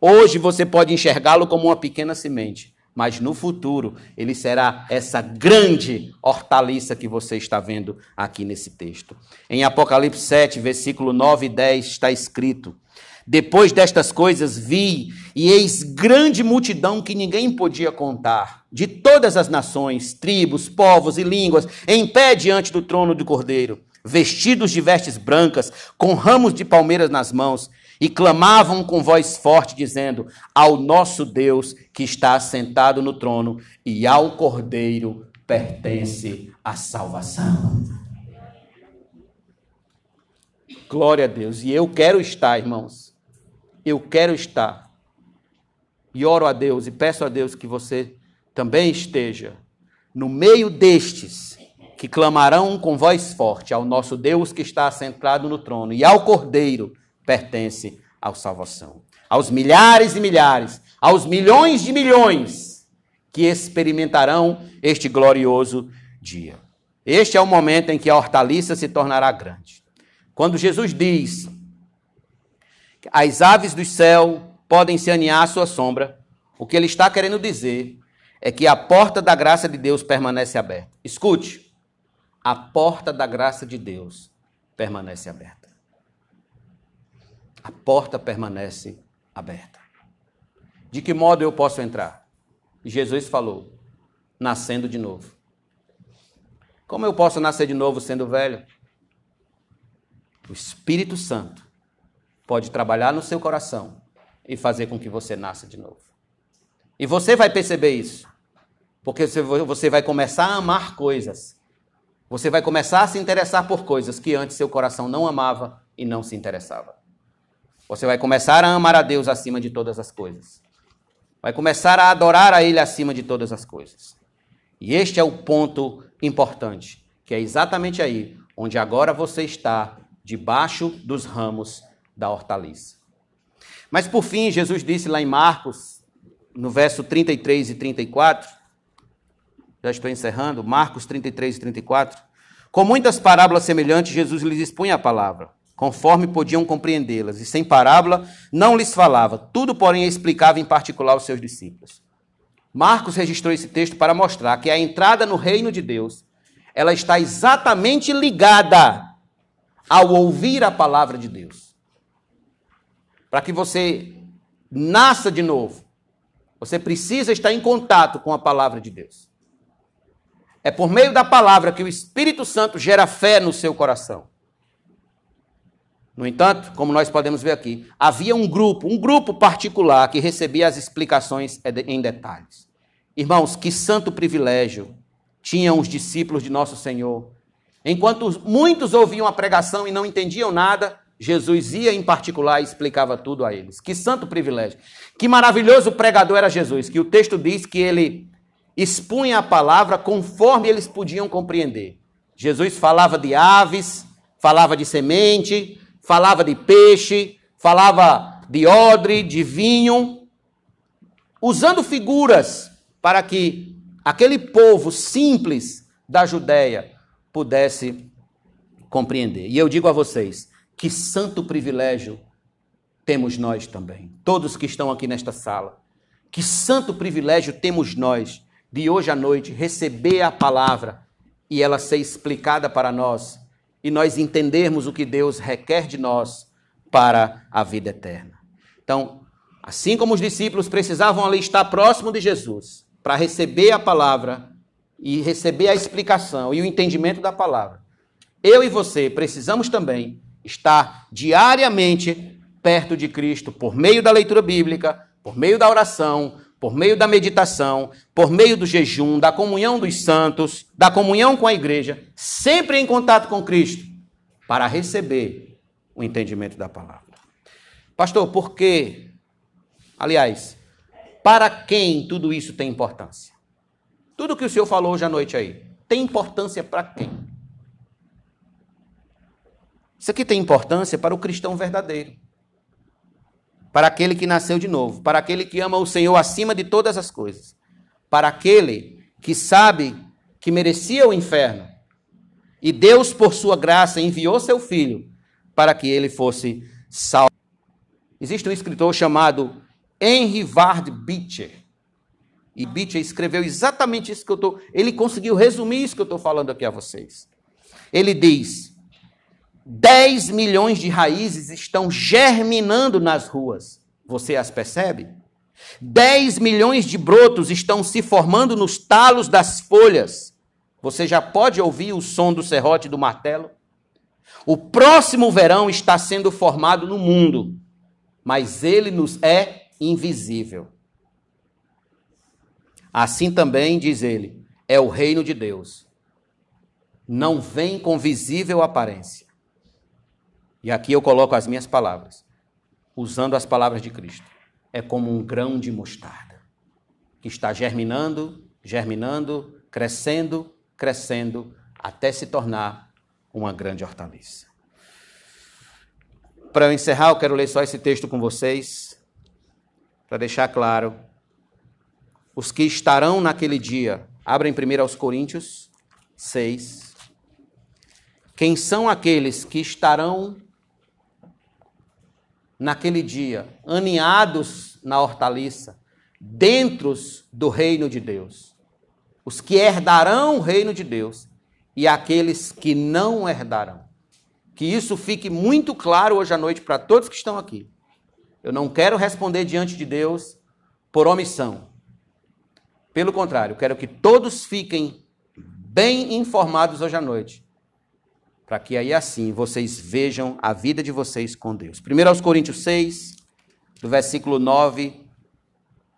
Hoje você pode enxergá-lo como uma pequena semente, mas no futuro ele será essa grande hortaliça que você está vendo aqui nesse texto. Em Apocalipse 7, versículo 9 e 10 está escrito: depois destas coisas vi, e eis grande multidão que ninguém podia contar, de todas as nações, tribos, povos e línguas, em pé diante do trono do Cordeiro. vestidos de vestes brancas, com ramos de palmeiras nas mãos, e clamavam com voz forte, dizendo: Ao nosso Deus que está sentado no trono e ao Cordeiro pertence a salvação. Glória a Deus. E eu quero estar, irmãos. Eu quero estar. E oro a Deus e peço a Deus que você também esteja no meio destes que clamarão com voz forte ao nosso Deus que está sentado no trono e ao Cordeiro pertence à salvação. Aos milhares e milhares, aos milhões de milhões que experimentarão este glorioso dia. Este é o momento em que a hortaliça se tornará grande. Quando Jesus diz: As aves do céu podem se aninhar à sua sombra, o que ele está querendo dizer é que a porta da graça de Deus permanece aberta. Escute, a porta da graça de Deus permanece aberta. A porta permanece aberta. De que modo eu posso entrar? Jesus falou: nascendo de novo. Como eu posso nascer de novo sendo velho? O Espírito Santo pode trabalhar no seu coração e fazer com que você nasça de novo. E você vai perceber isso. Porque você vai começar a amar coisas. Você vai começar a se interessar por coisas que antes seu coração não amava e não se interessava. Você vai começar a amar a Deus acima de todas as coisas. Vai começar a adorar a Ele acima de todas as coisas. E este é o ponto importante, que é exatamente aí onde agora você está, debaixo dos ramos da hortaliça. Mas por fim, Jesus disse lá em Marcos, no verso 33 e 34, já estou encerrando, Marcos 33 e 34. Com muitas parábolas semelhantes, Jesus lhes expunha a palavra, conforme podiam compreendê-las, e sem parábola não lhes falava, tudo, porém, explicava em particular aos seus discípulos. Marcos registrou esse texto para mostrar que a entrada no reino de Deus, ela está exatamente ligada ao ouvir a palavra de Deus. Para que você nasça de novo, você precisa estar em contato com a palavra de Deus. É por meio da palavra que o Espírito Santo gera fé no seu coração. No entanto, como nós podemos ver aqui, havia um grupo, um grupo particular que recebia as explicações em detalhes. Irmãos, que santo privilégio tinham os discípulos de nosso Senhor. Enquanto muitos ouviam a pregação e não entendiam nada, Jesus ia em particular e explicava tudo a eles. Que santo privilégio. Que maravilhoso pregador era Jesus, que o texto diz que ele expunha a palavra conforme eles podiam compreender. Jesus falava de aves, falava de semente, falava de peixe, falava de odre, de vinho, usando figuras para que aquele povo simples da Judéia pudesse compreender. E eu digo a vocês, que santo privilégio temos nós também, todos que estão aqui nesta sala. Que santo privilégio temos nós de hoje à noite receber a palavra e ela ser explicada para nós e nós entendermos o que Deus requer de nós para a vida eterna. Então, assim como os discípulos precisavam ali estar próximo de Jesus para receber a palavra e receber a explicação e o entendimento da palavra, eu e você precisamos também estar diariamente perto de Cristo por meio da leitura bíblica, por meio da oração, por meio da meditação, por meio do jejum, da comunhão dos santos, da comunhão com a igreja, sempre em contato com Cristo, para receber o entendimento da palavra. Pastor, por quê? Aliás, para quem tudo isso tem importância? Tudo que o senhor falou hoje à noite aí, tem importância para quem? Isso aqui tem importância para o cristão verdadeiro para aquele que nasceu de novo, para aquele que ama o Senhor acima de todas as coisas, para aquele que sabe que merecia o inferno. E Deus, por sua graça, enviou seu filho para que ele fosse salvo. Existe um escritor chamado Henry Ward Beecher. E Beecher escreveu exatamente isso que eu estou. Ele conseguiu resumir isso que eu estou falando aqui a vocês. Ele diz: 10 milhões de raízes estão germinando nas ruas. Você as percebe? 10 milhões de brotos estão se formando nos talos das folhas. Você já pode ouvir o som do serrote do martelo? O próximo verão está sendo formado no mundo, mas ele nos é invisível. Assim também, diz ele, é o reino de Deus. Não vem com visível aparência. E aqui eu coloco as minhas palavras, usando as palavras de Cristo. É como um grão de mostarda, que está germinando, germinando, crescendo, crescendo, até se tornar uma grande hortaliça. Para eu encerrar, eu quero ler só esse texto com vocês, para deixar claro. Os que estarão naquele dia, abrem primeiro aos Coríntios 6. Quem são aqueles que estarão naquele dia, aninhados na hortaliça, dentro do reino de Deus? Os que herdarão o reino de Deus e aqueles que não herdarão. Que isso fique muito claro hoje à noite para todos que estão aqui. Eu não quero responder diante de Deus por omissão. Pelo contrário, quero que todos fiquem bem informados hoje à noite. Para que aí assim vocês vejam a vida de vocês com Deus. 1 aos Coríntios 6, do versículo 9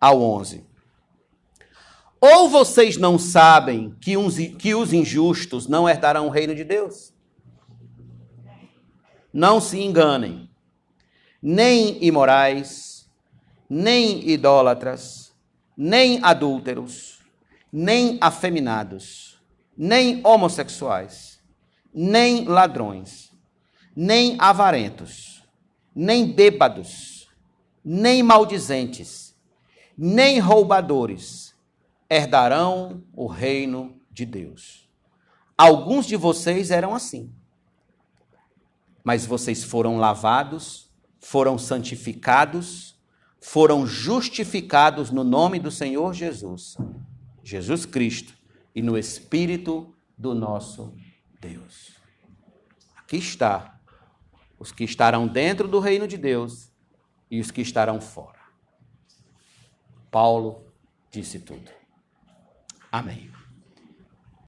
ao 11. Ou vocês não sabem que, uns, que os injustos não herdarão o reino de Deus? Não se enganem. Nem imorais, nem idólatras, nem adúlteros, nem afeminados, nem homossexuais, nem ladrões, nem avarentos, nem bêbados, nem maldizentes, nem roubadores herdarão o reino de Deus. Alguns de vocês eram assim. Mas vocês foram lavados, foram santificados, foram justificados no nome do Senhor Jesus, Jesus Cristo, e no Espírito do nosso Deus. Aqui está os que estarão dentro do reino de Deus e os que estarão fora. Paulo disse tudo. Amém.